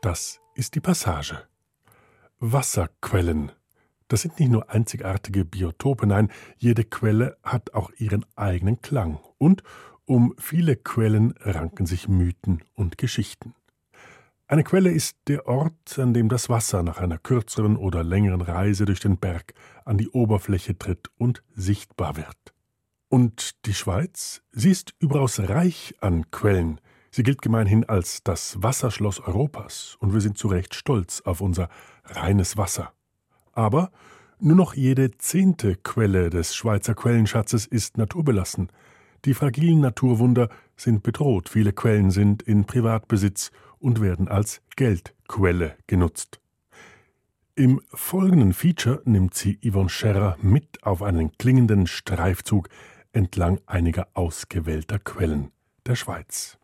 Das ist die Passage. Wasserquellen. Das sind nicht nur einzigartige Biotope, nein, jede Quelle hat auch ihren eigenen Klang. Und um viele Quellen ranken sich Mythen und Geschichten. Eine Quelle ist der Ort, an dem das Wasser nach einer kürzeren oder längeren Reise durch den Berg an die Oberfläche tritt und sichtbar wird. Und die Schweiz? Sie ist überaus reich an Quellen. Sie gilt gemeinhin als das Wasserschloss Europas, und wir sind zu Recht stolz auf unser reines Wasser. Aber nur noch jede zehnte Quelle des Schweizer Quellenschatzes ist naturbelassen. Die fragilen Naturwunder sind bedroht, viele Quellen sind in Privatbesitz und werden als Geldquelle genutzt. Im folgenden Feature nimmt sie Yvonne Scherrer mit auf einen klingenden Streifzug entlang einiger ausgewählter Quellen der Schweiz.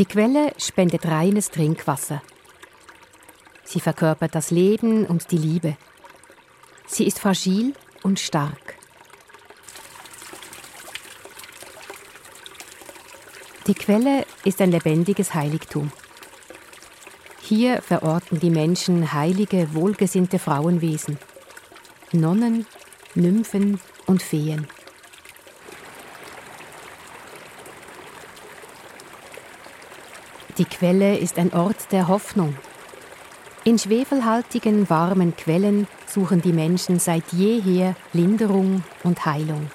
Die Quelle spendet reines Trinkwasser. Sie verkörpert das Leben und die Liebe. Sie ist fragil und stark. Die Quelle ist ein lebendiges Heiligtum. Hier verorten die Menschen heilige, wohlgesinnte Frauenwesen, Nonnen, Nymphen und Feen. Die Quelle ist ein Ort der Hoffnung. In schwefelhaltigen, warmen Quellen suchen die Menschen seit jeher Linderung und Heilung.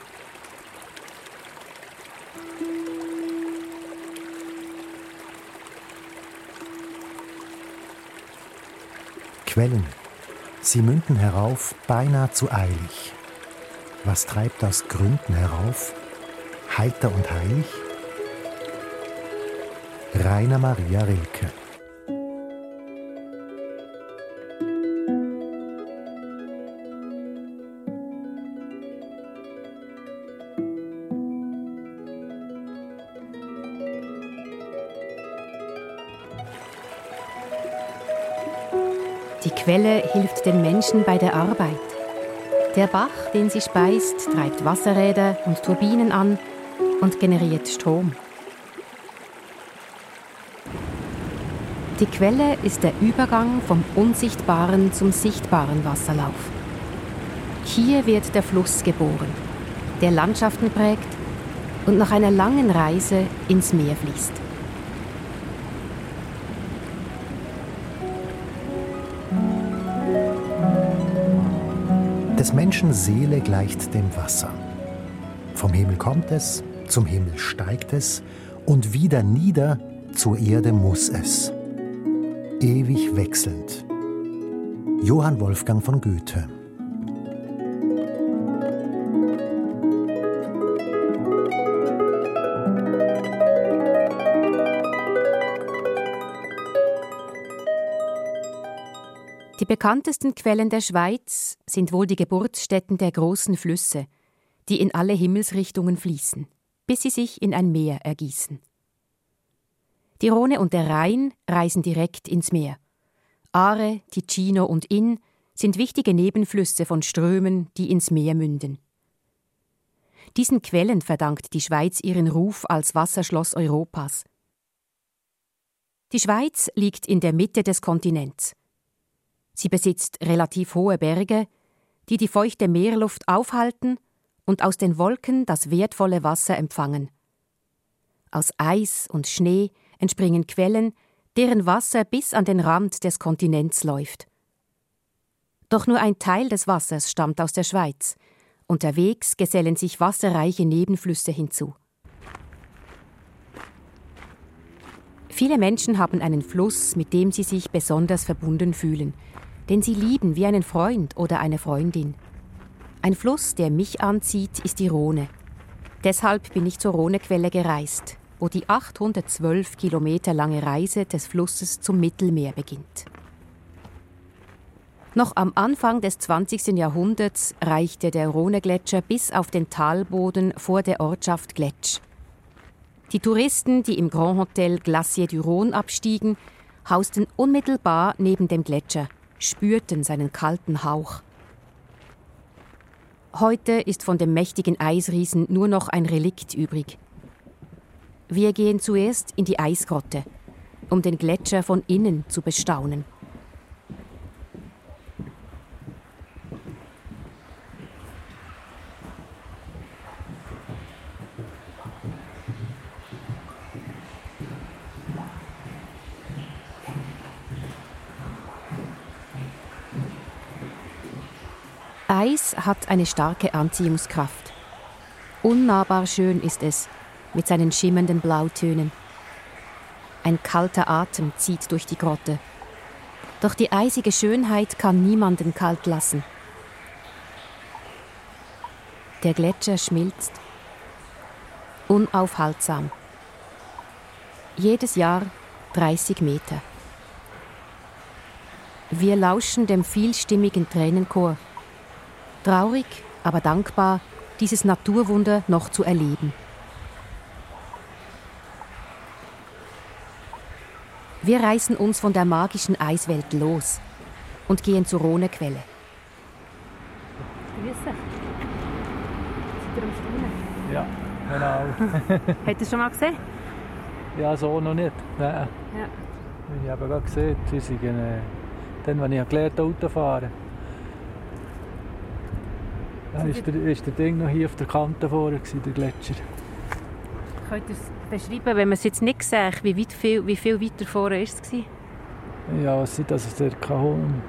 Quellen. Sie münden herauf, beinahe zu eilig. Was treibt aus Gründen herauf? Heiter und heilig? Rainer Maria Rilke Quelle hilft den Menschen bei der Arbeit. Der Bach, den sie speist, treibt Wasserräder und Turbinen an und generiert Strom. Die Quelle ist der Übergang vom unsichtbaren zum sichtbaren Wasserlauf. Hier wird der Fluss geboren, der Landschaften prägt und nach einer langen Reise ins Meer fließt. Des Menschen Seele gleicht dem Wasser. Vom Himmel kommt es, zum Himmel steigt es und wieder nieder zur Erde muss es. Ewig wechselnd. Johann Wolfgang von Goethe Die bekanntesten Quellen der Schweiz sind wohl die Geburtsstätten der großen Flüsse, die in alle Himmelsrichtungen fließen, bis sie sich in ein Meer ergießen. Die Rhone und der Rhein reisen direkt ins Meer. Aare, Ticino und Inn sind wichtige Nebenflüsse von Strömen, die ins Meer münden. Diesen Quellen verdankt die Schweiz ihren Ruf als Wasserschloss Europas. Die Schweiz liegt in der Mitte des Kontinents. Sie besitzt relativ hohe Berge, die die feuchte Meerluft aufhalten und aus den Wolken das wertvolle Wasser empfangen. Aus Eis und Schnee entspringen Quellen, deren Wasser bis an den Rand des Kontinents läuft. Doch nur ein Teil des Wassers stammt aus der Schweiz. Unterwegs gesellen sich wasserreiche Nebenflüsse hinzu. Viele Menschen haben einen Fluss, mit dem sie sich besonders verbunden fühlen – den sie lieben wie einen Freund oder eine Freundin. Ein Fluss, der mich anzieht, ist die Rhone. Deshalb bin ich zur Rhonequelle gereist, wo die 812 Kilometer lange Reise des Flusses zum Mittelmeer beginnt. Noch am Anfang des 20. Jahrhunderts reichte der Rhonegletscher bis auf den Talboden vor der Ortschaft Gletsch. Die Touristen, die im Grand Hotel Glacier du Rhône abstiegen, hausten unmittelbar neben dem Gletscher spürten seinen kalten Hauch. Heute ist von dem mächtigen Eisriesen nur noch ein Relikt übrig. Wir gehen zuerst in die Eisgrotte, um den Gletscher von innen zu bestaunen. Eis hat eine starke Anziehungskraft. Unnahbar schön ist es, mit seinen schimmernden Blautönen. Ein kalter Atem zieht durch die Grotte. Doch die eisige Schönheit kann niemanden kalt lassen. Der Gletscher schmilzt. Unaufhaltsam. Jedes Jahr 30 Meter. Wir lauschen dem vielstimmigen Tränenchor Traurig, aber dankbar, dieses Naturwunder noch zu erleben. Wir reißen uns von der magischen Eiswelt los und gehen zur Rhonequelle. Grüße. Seid ihr am Staunen? Ja, genau. Habt ihr schon mal gesehen? ja, so noch nicht. Nein. Ja. Ich habe gerade gesehen, sie sind, äh, dann, als ich gelernt habe, Auto fahren. Dann ist der, ist der Ding noch hier auf der Kante vorne, gewesen, der Gletscher. Könnt ihr es beschreiben, wenn man es jetzt nicht sieht, wie, weit viel, wie viel weiter vorne ist es? Ja, was sind das? Circa, um,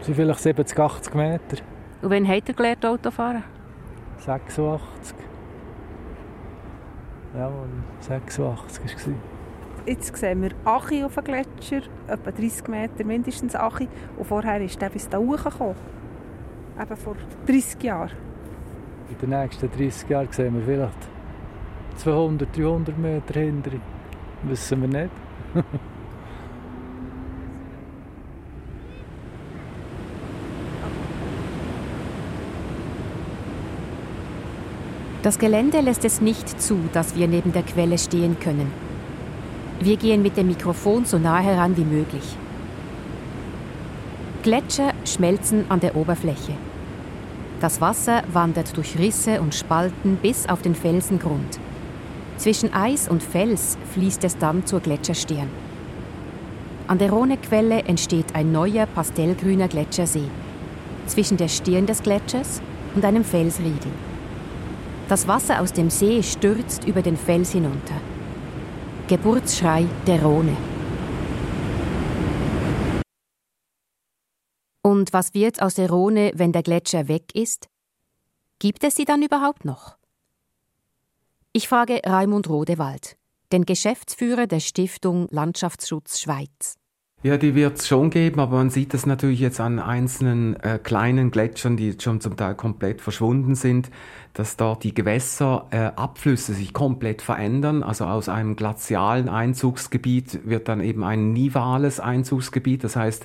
sind vielleicht 70, 80 Meter. Und wann habt ihr gelernt, Auto fahren? 86. Ja, 86 war es. Jetzt sehen wir Achi auf dem Gletscher, etwa 30 Meter mindestens Achi. Und vorher ist der bis da hochgekommen. Eben vor 30 Jahren. In den nächsten 30 Jahren sehen wir vielleicht 200, 300 Meter hinter. Wissen wir nicht. Das Gelände lässt es nicht zu, dass wir neben der Quelle stehen können. Wir gehen mit dem Mikrofon so nah heran wie möglich. Gletscher schmelzen an der Oberfläche. Das Wasser wandert durch Risse und Spalten bis auf den Felsengrund. Zwischen Eis und Fels fließt es dann zur Gletscherstirn. An der Rhonequelle entsteht ein neuer pastellgrüner Gletschersee zwischen der Stirn des Gletschers und einem Felsriegel. Das Wasser aus dem See stürzt über den Fels hinunter. Geburtsschrei der Rhone. Und was wird aus der Rhone, wenn der Gletscher weg ist? Gibt es sie dann überhaupt noch? Ich frage Raimund Rodewald, den Geschäftsführer der Stiftung Landschaftsschutz Schweiz. Ja, die wird es schon geben, aber man sieht das natürlich jetzt an einzelnen äh, kleinen Gletschern, die jetzt schon zum Teil komplett verschwunden sind, dass dort die Gewässerabflüsse äh, sich komplett verändern. Also aus einem glazialen Einzugsgebiet wird dann eben ein nivales Einzugsgebiet. Das heißt,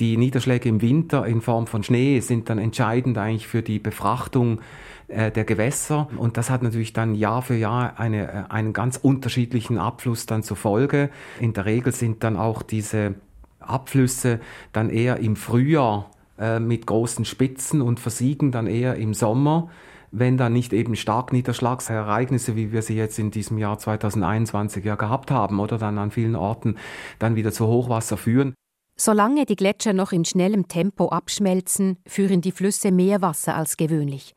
die Niederschläge im Winter in Form von Schnee sind dann entscheidend eigentlich für die Befrachtung äh, der Gewässer. Und das hat natürlich dann Jahr für Jahr eine, äh, einen ganz unterschiedlichen Abfluss dann zur Folge. In der Regel sind dann auch diese Abflüsse dann eher im Frühjahr äh, mit großen Spitzen und versiegen dann eher im Sommer, wenn dann nicht eben Starkniederschlagsereignisse, wie wir sie jetzt in diesem Jahr 2021 ja gehabt haben, oder dann an vielen Orten dann wieder zu Hochwasser führen. Solange die Gletscher noch in schnellem Tempo abschmelzen, führen die Flüsse mehr Wasser als gewöhnlich.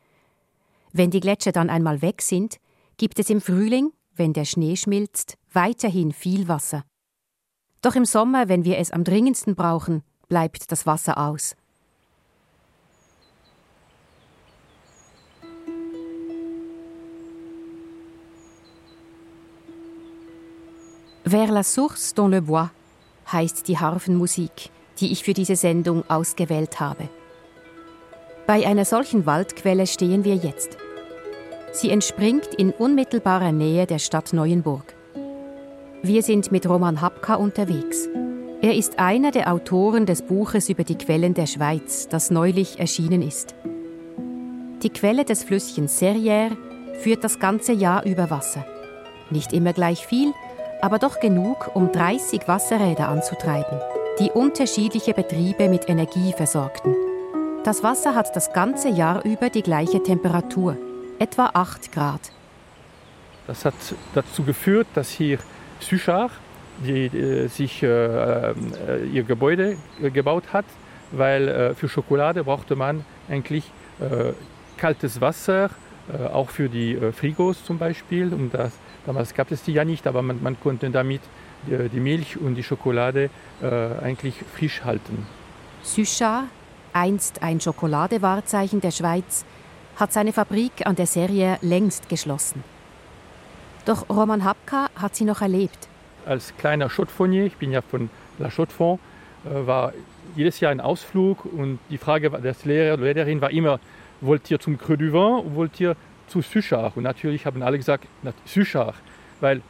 Wenn die Gletscher dann einmal weg sind, gibt es im Frühling, wenn der Schnee schmilzt, weiterhin viel Wasser. Doch im Sommer, wenn wir es am dringendsten brauchen, bleibt das Wasser aus. Vers la source dans le bois heißt die Harfenmusik, die ich für diese Sendung ausgewählt habe. Bei einer solchen Waldquelle stehen wir jetzt. Sie entspringt in unmittelbarer Nähe der Stadt Neuenburg. Wir sind mit Roman Hapka unterwegs. Er ist einer der Autoren des Buches über die Quellen der Schweiz, das neulich erschienen ist. Die Quelle des Flüsschens Serrière führt das ganze Jahr über Wasser. Nicht immer gleich viel, aber doch genug, um 30 Wasserräder anzutreiben, die unterschiedliche Betriebe mit Energie versorgten. Das Wasser hat das ganze Jahr über die gleiche Temperatur, etwa 8 Grad. Das hat dazu geführt, dass hier Suchar, die, die sich äh, äh, ihr Gebäude äh, gebaut hat, weil äh, für Schokolade brauchte man eigentlich äh, kaltes Wasser, äh, auch für die Frigos zum Beispiel. Und das, damals gab es die ja nicht, aber man, man konnte damit die, die, Milch und die Schokolade eigentlich frisch halten. Suchar, einst ein Schokoladewahrzeichen der Schweiz, hat seine Fabrik an der Serie längst geschlossen. Doch Roman Hapka hat sie noch erlebt. Als kleiner Chaudefonnier, ich bin ja von La Chaux-de-Fonds, war jedes Jahr ein Ausflug und die Frage des Lehrer Lehrerin war immer, wollt ihr zum Creux du Vin oder wollt ihr zu Suchard? Und natürlich haben alle gesagt, Suchard, weil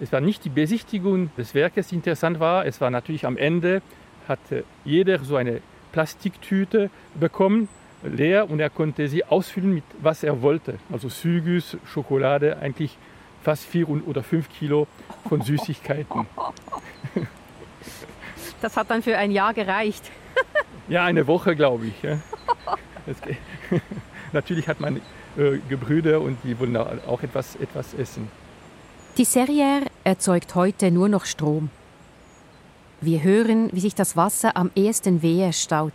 es war nicht die Besichtigung des Werkes, die interessant war, es war natürlich am Ende, hatte jeder so eine Plastiktüte bekommen, leer, und er konnte sie ausfüllen mit was er wollte. Also Sügus, Schokolade, eigentlich fast vier oder fünf Kilo von Süßigkeiten. Das hat dann für ein Jahr gereicht. ja, eine Woche, glaube ich. Ja. Natürlich hat man äh, Gebrüder und die wollen auch etwas, etwas essen. Die Serrière erzeugt heute nur noch Strom. Wir hören, wie sich das Wasser am ersten Wehe staut.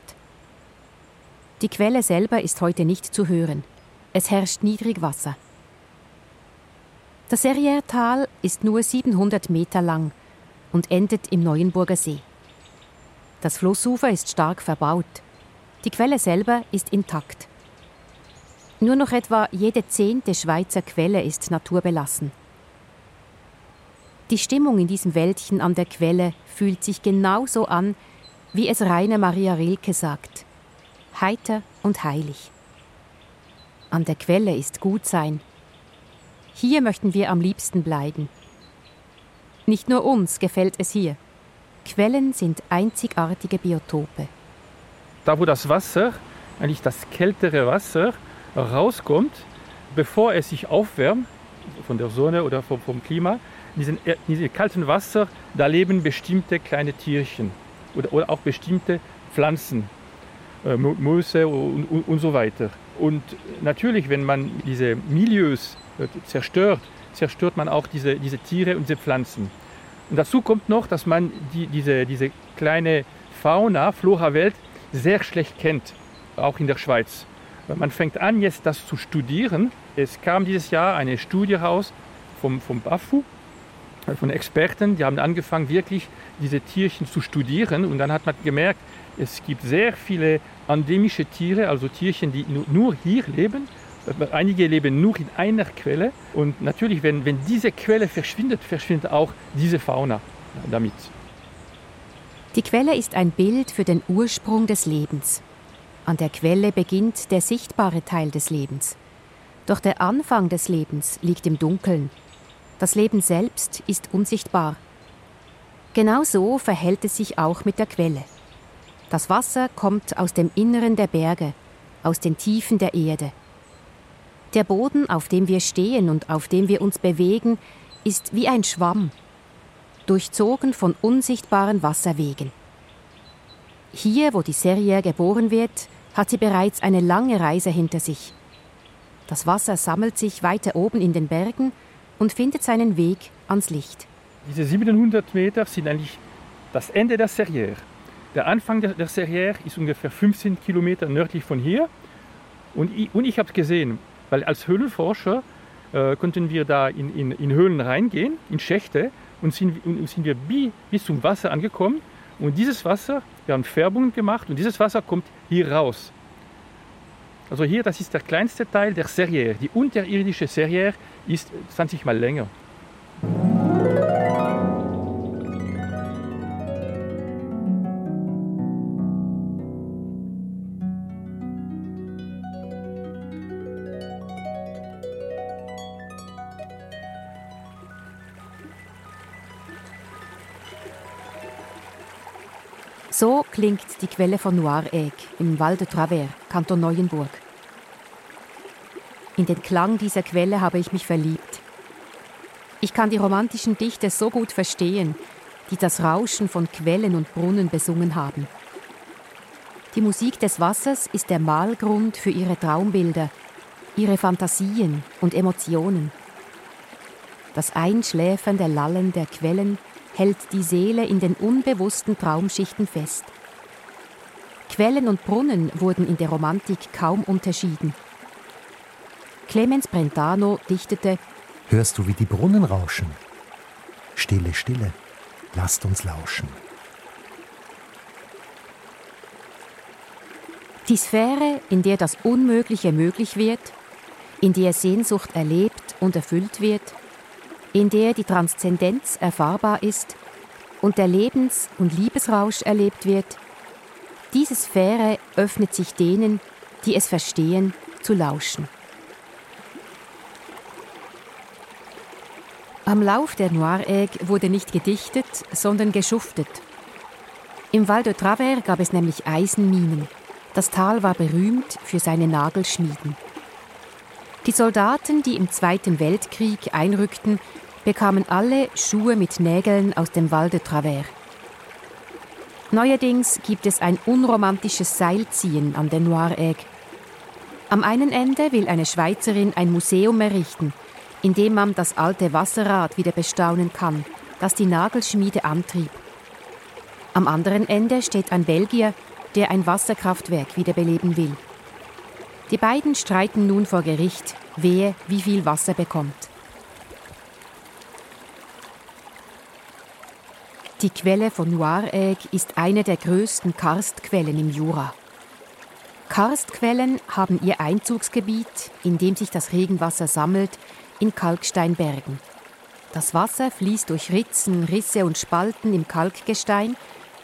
Die Quelle selber ist heute nicht zu hören. Es herrscht Niedrigwasser. Das Serrière-Tal ist nur 700 Meter lang und endet im Neuenburger See. Das Flussufer ist stark verbaut. Die Quelle selber ist intakt. Nur noch etwa jede zehnte Schweizer Quelle ist naturbelassen. Die Stimmung in diesem Wäldchen an der Quelle fühlt sich genauso an, wie es Rainer Maria Rilke sagt. Heiter und heilig. An der Quelle ist gut sein. Hier möchten wir am liebsten bleiben. Nicht nur uns gefällt es hier. Quellen sind einzigartige Biotope. Da, wo das Wasser, eigentlich das kältere Wasser, rauskommt, bevor es sich aufwärmt, von der Sonne oder vom, vom Klima, in diesem, kalten Wasser, da leben bestimmte kleine Tierchen oder, oder auch bestimmte Pflanzen, äh, Mäuse und, und, und, so weiter. Und natürlich, wenn man diese Milieus äh, zerstört, zerstört man auch diese, diese Tiere und diese Pflanzen. Und dazu kommt noch, dass man die, diese, diese kleine Fauna, Flora-Welt sehr schlecht kennt, auch in der Schweiz. Man fängt an, jetzt das zu studieren. Es kam dieses Jahr eine Studie raus vom, vom BAFU, äh, von Experten, die haben angefangen, wirklich diese Tierchen zu studieren. Und dann hat man gemerkt, es gibt sehr viele endemische Tiere, also Tierchen, die nur hier leben Einige leben nur in einer Quelle und natürlich, wenn, wenn diese Quelle verschwindet, verschwindet auch diese Fauna damit. Die Quelle ist ein Bild für den Ursprung des Lebens. An der Quelle beginnt der sichtbare Teil des Lebens. Doch der Anfang des Lebens liegt im Dunkeln. Das Leben selbst ist unsichtbar. Genauso verhält es sich auch mit der Quelle. Das Wasser kommt aus dem Inneren der Berge, aus den Tiefen der Erde. Der Boden, auf dem wir stehen und auf dem wir uns bewegen, ist wie ein Schwamm, durchzogen von unsichtbaren Wasserwegen. Hier, wo die Serie geboren wird, hat sie bereits eine lange Reise hinter sich. Das Wasser sammelt sich weiter oben in den Bergen und findet seinen Weg ans Licht. Diese 700 Meter sind eigentlich das Ende der Serrière. Der Anfang der, der Serrière ist ungefähr 15 Kilometer nördlich von hier. Und ich, und ich habe es gesehen, weil als Höhlenforscher äh, konnten wir da in, in, in, Höhlen reingehen, in Schächte, und sind, und sind wir bis, bis zum Wasser angekommen. Und dieses Wasser, wir haben Färbungen gemacht und dieses Wasser kommt hier raus. Also hier, das ist der kleinste Teil der Serrière. Die unterirdische Serrière ist 20 mal länger. Klingt die Quelle von Noiregg im Val de Travers, Kanton Neuenburg. In den Klang dieser Quelle habe ich mich verliebt. Ich kann die romantischen Dichter so gut verstehen, die das Rauschen von Quellen und Brunnen besungen haben. Die Musik des Wassers ist der Malgrund für ihre Traumbilder, ihre Fantasien und Emotionen. Das einschläfernde Lallen der Quellen hält die Seele in den unbewussten Traumschichten fest. Quellen und Brunnen wurden in der Romantik kaum unterschieden. Clemens Brentano dichtete Hörst du, wie die Brunnen rauschen? Stille, stille, lasst uns lauschen. Die Sphäre, in der das Unmögliche möglich wird, in der Sehnsucht erlebt und erfüllt wird, in der die Transzendenz erfahrbar ist und der Lebens- und Liebesrausch erlebt wird, diese Sphäre öffnet sich denen, die es verstehen, zu lauschen. Am Lauf der Noiregg wurde nicht gedichtet, sondern geschuftet. Im Val de Travers gab es nämlich Eisenminen. Das Tal war berühmt für seine Nagelschmieden. Die Soldaten, die im Zweiten Weltkrieg einrückten, bekamen alle Schuhe mit Nägeln aus dem Val de Travers. Neuerdings gibt es ein unromantisches Seilziehen an der Noiregg. Am einen Ende will eine Schweizerin ein Museum errichten, in dem man das alte Wasserrad wieder bestaunen kann, das die Nagelschmiede antrieb. Am anderen Ende steht ein Belgier, der ein Wasserkraftwerk wiederbeleben will. Die beiden streiten nun vor Gericht, wer wie viel Wasser bekommt. Die Quelle von Noiregg ist eine der größten Karstquellen im Jura. Karstquellen haben ihr Einzugsgebiet, in dem sich das Regenwasser sammelt, in Kalksteinbergen. Das Wasser fließt durch Ritzen, Risse und Spalten im Kalkgestein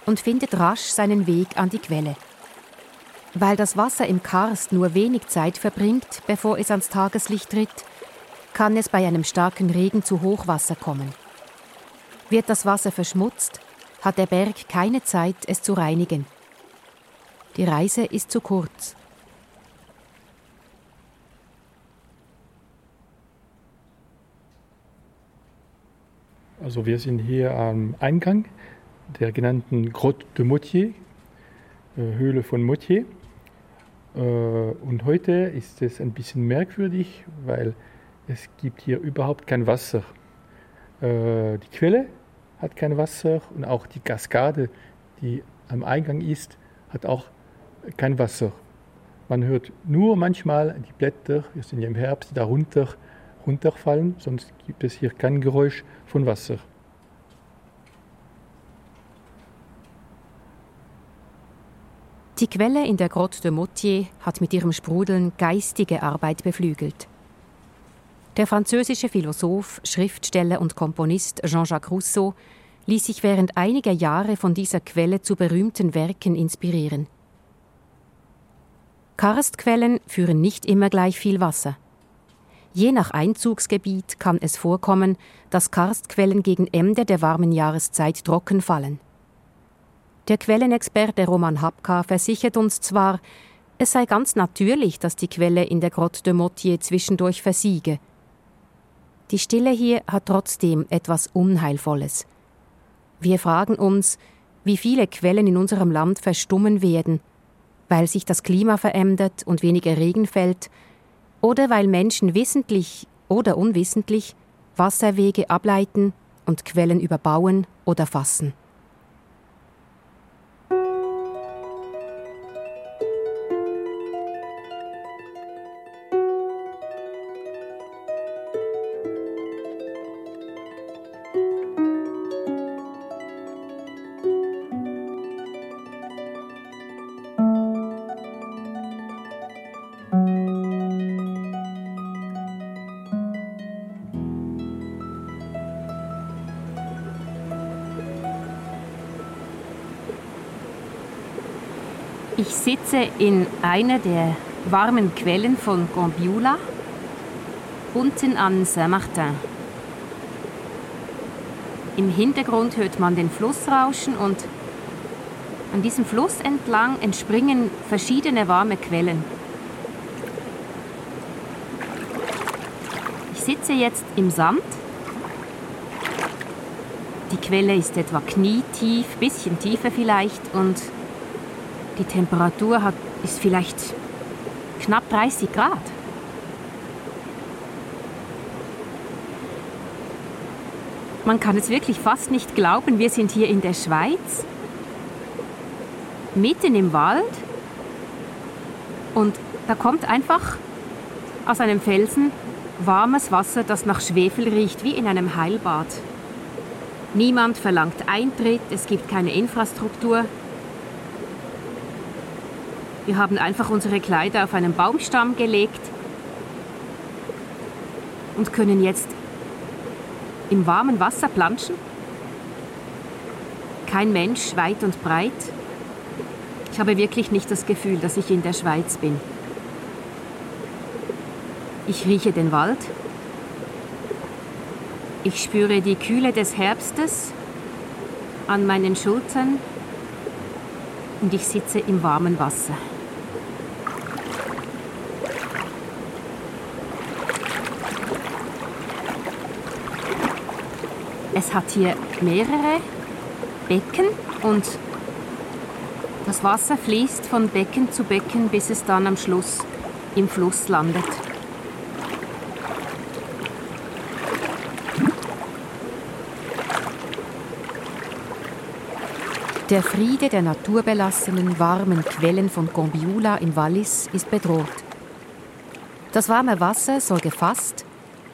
und findet rasch seinen Weg an die Quelle. Weil das Wasser im Karst nur wenig Zeit verbringt, bevor es ans Tageslicht tritt, kann es bei einem starken Regen zu Hochwasser kommen. Wird das Wasser verschmutzt, hat der Berg keine Zeit, es zu reinigen. Die Reise ist zu kurz. Also wir sind hier am Eingang der genannten Grotte de Motier, äh, Höhle von Motier. Äh, und heute ist es ein bisschen merkwürdig, weil es gibt hier überhaupt kein Wasser. Äh, die Quelle hat kein Wasser und auch die Kaskade, die am Eingang ist, hat auch kein Wasser. Man hört nur manchmal die Blätter, wir sind ja im Herbst, darunter runterfallen, sonst gibt es hier kein Geräusch von Wasser. Die Quelle in der Grotte de Motier hat mit ihrem Sprudeln geistige Arbeit beflügelt. Der französische Philosoph, Schriftsteller und Komponist Jean-Jacques Rousseau ließ sich während einiger Jahre von dieser Quelle zu berühmten Werken inspirieren. Karstquellen führen nicht immer gleich viel Wasser. Je nach Einzugsgebiet kann es vorkommen, dass Karstquellen gegen Ende der warmen Jahreszeit trocken fallen. Der Quellenexperte Roman Hapka versichert uns zwar, es sei ganz natürlich, dass die Quelle in der Grotte de Motier zwischendurch versiege. Die Stille hier hat trotzdem etwas Unheilvolles. Wir fragen uns, wie viele Quellen in unserem Land verstummen werden, weil sich das Klima verändert und weniger Regen fällt, oder weil Menschen wissentlich oder unwissentlich Wasserwege ableiten und Quellen überbauen oder fassen. Ich sitze in einer der warmen Quellen von Gambiola, unten an Saint-Martin. Im Hintergrund hört man den Fluss rauschen und an diesem Fluss entlang entspringen verschiedene warme Quellen. Ich sitze jetzt im Sand. Die Quelle ist etwa knietief, bisschen tiefer vielleicht und Die Temperatur hat, ist vielleicht knapp 30 Grad. Man kann es wirklich fast nicht glauben, wir sind hier in der Schweiz, mitten im Wald und da kommt einfach aus einem Felsen warmes Wasser, das nach Schwefel riecht, wie in einem Heilbad. Niemand verlangt Eintritt, es gibt keine Infrastruktur. Wir haben einfach unsere Kleider auf einen Baumstamm gelegt und können jetzt im warmen Wasser planschen. Kein Mensch weit und breit. Ich habe wirklich nicht das Gefühl, dass ich in der Schweiz bin. Ich rieche den Wald. Ich spüre die Kühle des Herbstes an meinen Schultern und ich sitze im warmen Wasser. Es hat hier mehrere Becken und das Wasser fließt von Becken zu Becken, bis es dann am Schluss im Fluss landet. Der Friede der naturbelassenen, warmen Quellen von Gombiula im Wallis ist bedroht. Das warme Wasser soll gefasst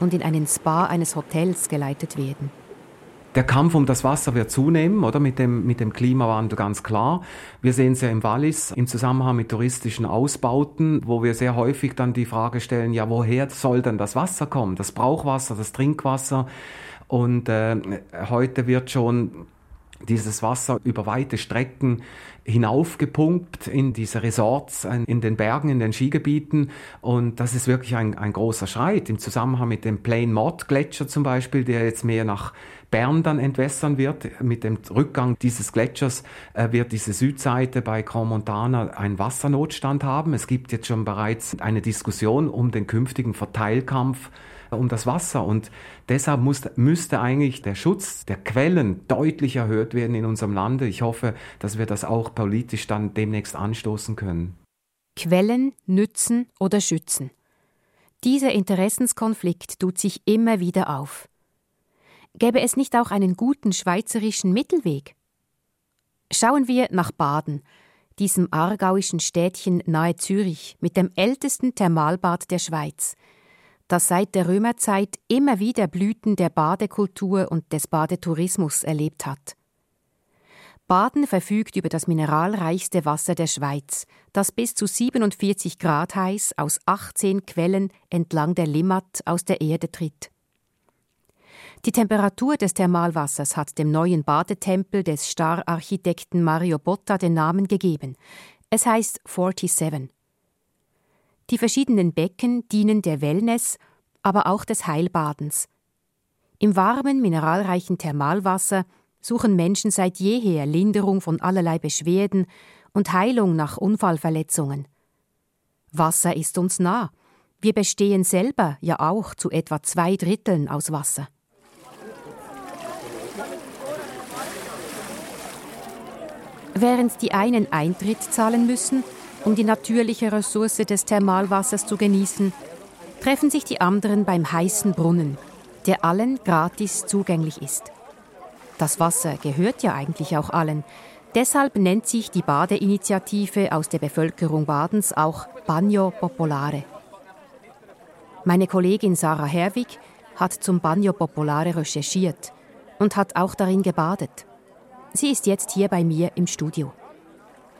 und in einen Spa eines Hotels geleitet werden. Der Kampf um das Wasser wird zunehmen, oder? Mit dem, mit dem Klimawandel ganz klar. Wir sehen es ja im Wallis im Zusammenhang mit touristischen Ausbauten, wo wir sehr häufig dann die Frage stellen, ja, woher soll denn das Wasser kommen? Das Brauchwasser, das Trinkwasser. Und äh, heute wird schon dieses Wasser über weite Strecken hinaufgepumpt in diese Resorts, in den Bergen, in den Skigebieten. Und das ist wirklich ein, ein großer Schritt im Zusammenhang mit dem Plain Mott Gletscher zum Beispiel, der jetzt mehr nach Bern dann entwässern wird. Mit dem Rückgang dieses Gletschers äh, wird diese Südseite bei Grand Montana einen Wassernotstand haben. Es gibt jetzt schon bereits eine Diskussion um den künftigen Verteilkampf um das Wasser. Und deshalb muss, müsste eigentlich der Schutz der Quellen deutlich erhöht werden in unserem Lande. Ich hoffe, dass wir das auch politisch dann demnächst anstoßen können. Quellen nützen oder schützen. Dieser Interessenskonflikt tut sich immer wieder auf. Gäbe es nicht auch einen guten schweizerischen Mittelweg? Schauen wir nach Baden, diesem aargauischen Städtchen nahe Zürich mit dem ältesten Thermalbad der Schweiz – das seit der Römerzeit immer wieder Blüten der Badekultur und des Badetourismus erlebt hat. Baden verfügt über das mineralreichste Wasser der Schweiz, das bis zu 47 Grad heiß aus 18 Quellen entlang der Limmat aus der Erde tritt. Die Temperatur des Thermalwassers hat dem neuen Badetempel des Star-Architekten Mario Botta den Namen gegeben. Es heißt 47. Die verschiedenen Becken dienen der Wellness, aber auch des Heilbadens. Im warmen, mineralreichen Thermalwasser suchen Menschen seit jeher Linderung von allerlei Beschwerden und Heilung nach Unfallverletzungen. Wasser ist uns nah. Wir bestehen selber ja auch zu etwa zwei Dritteln aus Wasser. Während die einen Eintritt zahlen müssen, um die natürliche Ressource des Thermalwassers zu genießen, treffen sich die anderen beim heißen Brunnen, der allen gratis zugänglich ist. Das Wasser gehört ja eigentlich auch allen. Deshalb nennt sich die Badeinitiative aus der Bevölkerung Badens auch Bagno Popolare. Meine Kollegin Sarah Herwig hat zum Bagno Popolare recherchiert und hat auch darin gebadet. Sie ist jetzt hier bei mir im Studio.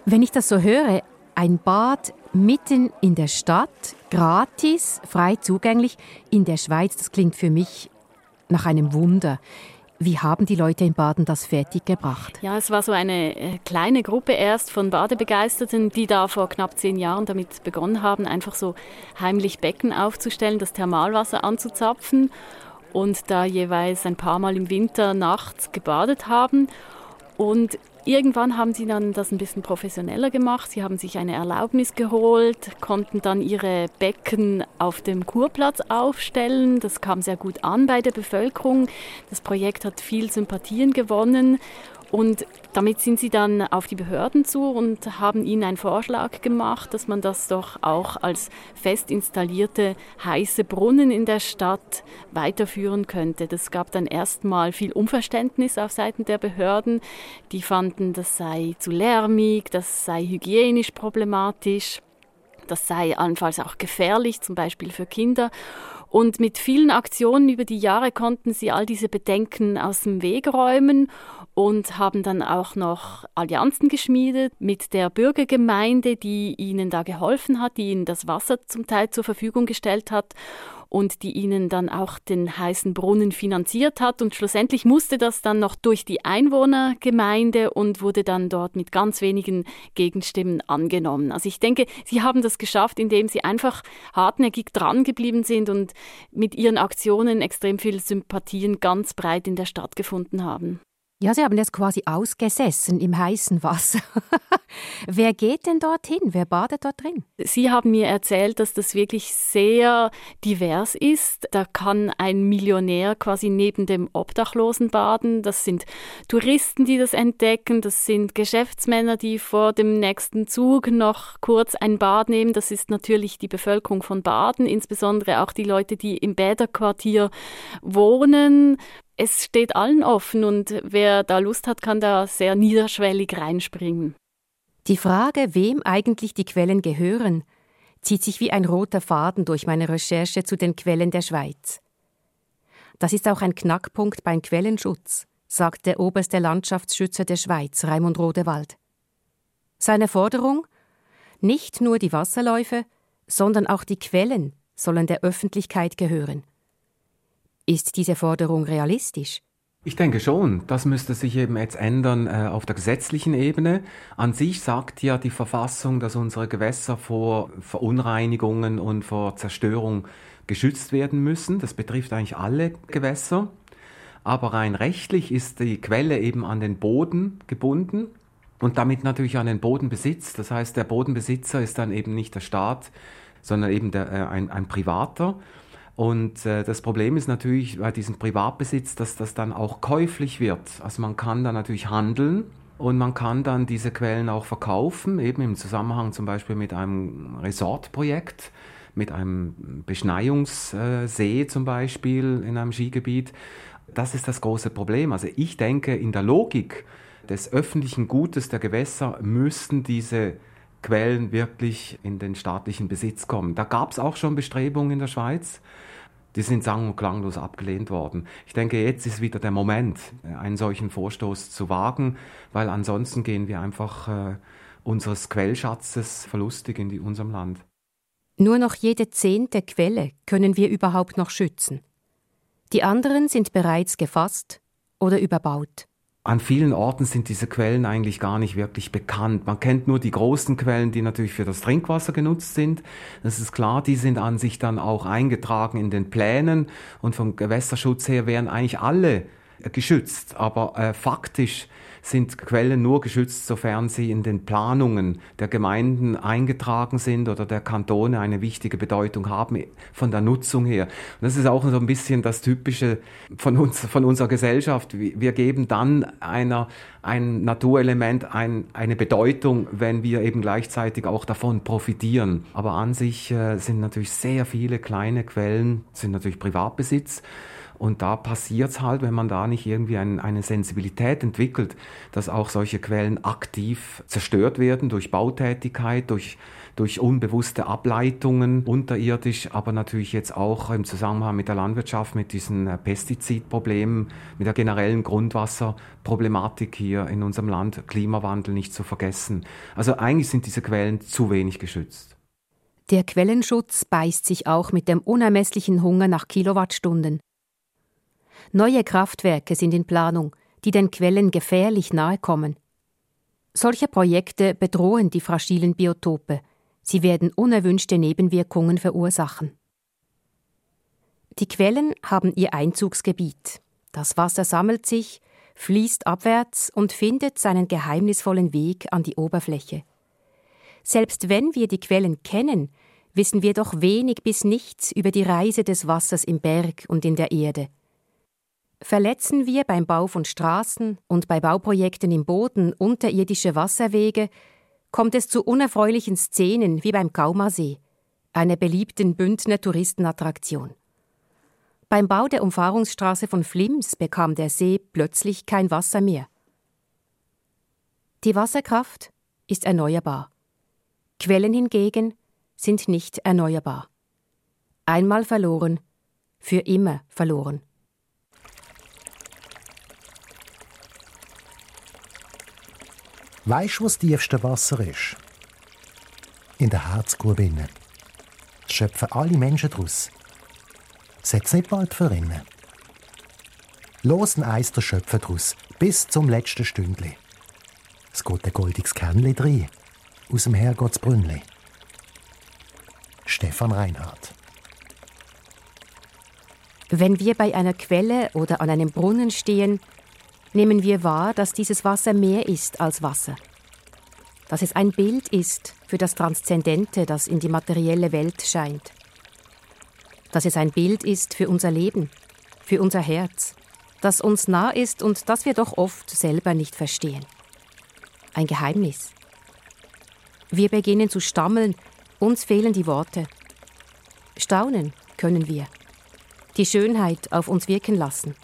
Wenn ich das so höre, ein Bad mitten in der Stadt, gratis, frei zugänglich in der Schweiz. Das klingt für mich nach einem Wunder. Wie haben die Leute in Baden das fertiggebracht? Ja, es war so eine äh, kleine Gruppe erst von Badebegeisterten, die da vor knapp zehn Jahren damit begonnen haben, einfach so heimlich Becken aufzustellen, das Thermalwasser anzuzapfen und da jeweils ein paar Mal im Winter nachts gebadet haben. Und Irgendwann haben sie dann das ein bisschen professioneller gemacht. Sie haben sich eine Erlaubnis geholt, konnten dann ihre Becken auf dem Kurplatz aufstellen. Das kam sehr gut an bei der Bevölkerung. Das Projekt hat viel Sympathien gewonnen. Und damit sind sie dann auf die Behörden zu und haben ihnen einen Vorschlag gemacht, dass man das doch auch als fest installierte heiße Brunnen in der Stadt weiterführen könnte. Das gab dann erstmal viel Unverständnis auf Seiten der Behörden. Die fanden, das sei zu lärmig, das sei hygienisch problematisch, das sei allenfalls auch gefährlich, zum Beispiel für Kinder. Und mit vielen Aktionen über die Jahre konnten sie all diese Bedenken aus dem Weg räumen und haben dann auch noch Allianzen geschmiedet mit der Bürgergemeinde, die ihnen da geholfen hat, die ihnen das Wasser zum Teil zur Verfügung gestellt hat und die ihnen dann auch den heißen Brunnen finanziert hat. Und schlussendlich musste das dann noch durch die Einwohnergemeinde und wurde dann dort mit ganz wenigen Gegenstimmen angenommen. Also ich denke, sie haben das geschafft, indem sie einfach hartnäckig dran geblieben sind und mit ihren Aktionen extrem viele Sympathien ganz breit in der Stadt gefunden haben. Ja, Sie haben jetzt quasi ausgesessen im heißen Wasser. Wer geht denn dorthin? Wer badet dort drin? Sie haben mir erzählt, dass das wirklich sehr divers ist. Da kann ein Millionär quasi neben dem Obdachlosen baden. Das sind Touristen, die das entdecken. Das sind Geschäftsmänner, die vor dem nächsten Zug noch kurz ein Bad nehmen. Das ist natürlich die Bevölkerung von Baden, insbesondere auch die Leute, die im Bäderquartier wohnen es steht allen offen und wer da Lust hat, kann da sehr niederschwellig reinspringen. Die Frage, wem eigentlich die Quellen gehören, zieht sich wie ein roter Faden durch meine Recherche zu den Quellen der Schweiz. Das ist auch ein Knackpunkt beim Quellenschutz, sagt der oberste Landschaftsschützer der Schweiz, Raimund Rodewald. Seine Forderung? Nicht nur die Wasserläufe, sondern auch die Quellen sollen der Öffentlichkeit gehören. Ist diese Forderung realistisch? Ich denke schon. Das müsste sich eben jetzt ändern äh, auf der gesetzlichen Ebene. An sich sagt ja die Verfassung, dass unsere Gewässer vor Verunreinigungen und vor Zerstörung geschützt werden müssen. Das betrifft eigentlich alle Gewässer. Aber rein rechtlich ist die Quelle eben an den Boden gebunden und damit natürlich an den Bodenbesitz. Das heißt, der Bodenbesitzer ist dann eben nicht der Staat, sondern eben der, äh, ein, ein Privater. Und äh, das Problem ist natürlich bei diesem Privatbesitz, dass das dann auch käuflich wird. Also man kann da natürlich handeln und man kann dann diese Quellen auch verkaufen, eben im Zusammenhang zum Beispiel mit einem Resortprojekt, mit einem Beschneiungssee zum Beispiel in einem Skigebiet. Das ist das große Problem. Also ich denke, in der Logik des öffentlichen Gutes der Gewässer müssten diese Quellen wirklich in den staatlichen Besitz kommen. Da gab es auch schon Bestrebungen in der Schweiz die sind sang- und klanglos abgelehnt worden. Ich denke, jetzt ist wieder der Moment, einen solchen Vorstoß zu wagen, weil ansonsten gehen wir einfach äh, unseres Quellschatzes verlustig in die, unserem Land. Nur noch jede zehnte Quelle können wir überhaupt noch schützen. Die anderen sind bereits gefasst oder überbaut. An vielen Orten sind diese Quellen eigentlich gar nicht wirklich bekannt. Man kennt nur die großen Quellen, die natürlich für das Trinkwasser genutzt sind. Das ist klar, die sind an sich dann auch eingetragen in den Plänen und vom Gewässerschutz her wären eigentlich alle geschützt. Aber äh, faktisch sind Quellen nur geschützt, sofern sie in den Planungen der Gemeinden eingetragen sind oder der Kantone eine wichtige Bedeutung haben von der Nutzung her. Und das ist auch so ein bisschen das Typische von uns, von unserer Gesellschaft. Wir geben dann einer, ein Naturelement ein, eine Bedeutung, wenn wir eben gleichzeitig auch davon profitieren. Aber an sich äh, sind natürlich sehr viele kleine Quellen, sind natürlich Privatbesitz. Und da passiert es halt, wenn man da nicht irgendwie ein, eine Sensibilität entwickelt, dass auch solche Quellen aktiv zerstört werden durch Bautätigkeit, durch durch unbewusste Ableitungen unterirdisch, aber natürlich jetzt auch im Zusammenhang mit der Landwirtschaft, mit diesen äh, Pestizidproblemen, mit der generellen Grundwasserproblematik hier in unserem Land, Klimawandel nicht zu vergessen. Also eigentlich sind diese Quellen zu wenig geschützt. Der Quellenschutz beißt sich auch mit dem unermesslichen Hunger nach Kilowattstunden. Neue Kraftwerke sind in Planung, die den Quellen gefährlich nahe kommen. Solche Projekte bedrohen die fragilen Biotope. Sie werden unerwünschte Nebenwirkungen verursachen. Die Quellen haben ihr Einzugsgebiet. Das Wasser sammelt sich, fließt abwärts und findet seinen geheimnisvollen Weg an die Oberfläche. Selbst wenn wir die Quellen kennen, wissen wir doch wenig bis nichts über die Reise des Wassers im Berg und in der Erde. Verletzen wir beim Bau von Straßen und bei Bauprojekten im Boden unterirdische Wasserwege, kommt es zu unerfreulichen Szenen wie beim Gaumersee, einer beliebten Bündner Touristenattraktion. Beim Bau der Umfahrungsstraße von Flims bekam der See plötzlich kein Wasser mehr. Die Wasserkraft ist erneuerbar. Quellen hingegen sind nicht erneuerbar. Einmal verloren, für immer verloren. Weisst du, was das tiefste Wasser ist? In der Herzgrube innen. Das schöpfen alle Menschen daraus. Setz nicht bald verrinnen. Losen Eis der Schöpfen daraus, bis zum letzten Stündli. Es geht ein goldiges Kernli drin, aus dem Herrgottsbrünnli. Stefan Reinhardt. Wenn wir bei einer Quelle oder an einem Brunnen stehen, nehmen wir wahr, dass dieses Wasser mehr ist als Wasser. Dass es ein Bild ist für das Transzendente, das in die materielle Welt scheint. Dass es ein Bild ist für unser Leben, für unser Herz, das uns nah ist und das wir doch oft selber nicht verstehen. Ein Geheimnis. Wir beginnen zu stammeln, uns fehlen die Worte. Staunen können wir. Die Schönheit auf uns wirken lassen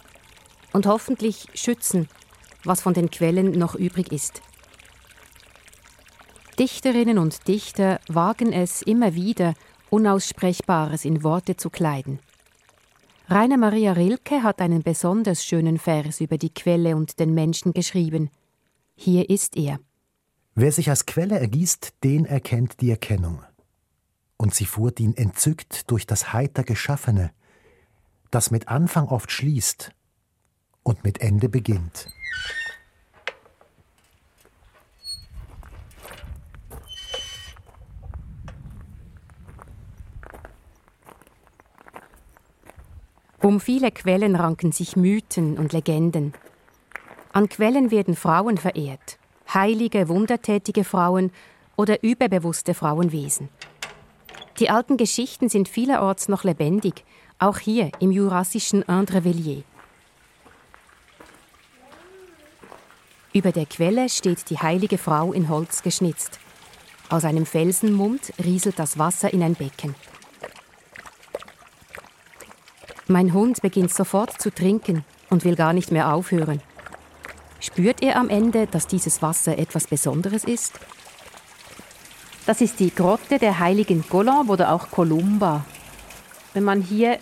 und hoffentlich schützen, was von den Quellen noch übrig ist. Dichterinnen und Dichter wagen es immer wieder, Unaussprechbares in Worte zu kleiden. Rainer Maria Rilke hat einen besonders schönen Vers über die Quelle und den Menschen geschrieben. Hier ist er. Wer sich als Quelle ergießt, den erkennt die Erkennung. Und sie fuhrt ihn entzückt durch das heiter Geschaffene, das mit Anfang oft schließt und mit Ende beginnt. Um viele Quellen ranken sich Mythen und Legenden. An Quellen werden Frauen verehrt, heilige, wundertätige Frauen oder überbewusste Frauenwesen. Die alten Geschichten sind vielerorts noch lebendig, auch hier im jurassischen Indrevilliers. Über der Quelle steht die heilige Frau in Holz geschnitzt. Aus einem Felsenmund rieselt das Wasser in ein Becken. Mein Hund beginnt sofort zu trinken und will gar nicht mehr aufhören. Spürt er am Ende, dass dieses Wasser etwas Besonderes ist? Das ist die Grotte der heiligen Colombe oder auch Columba. Wenn man hier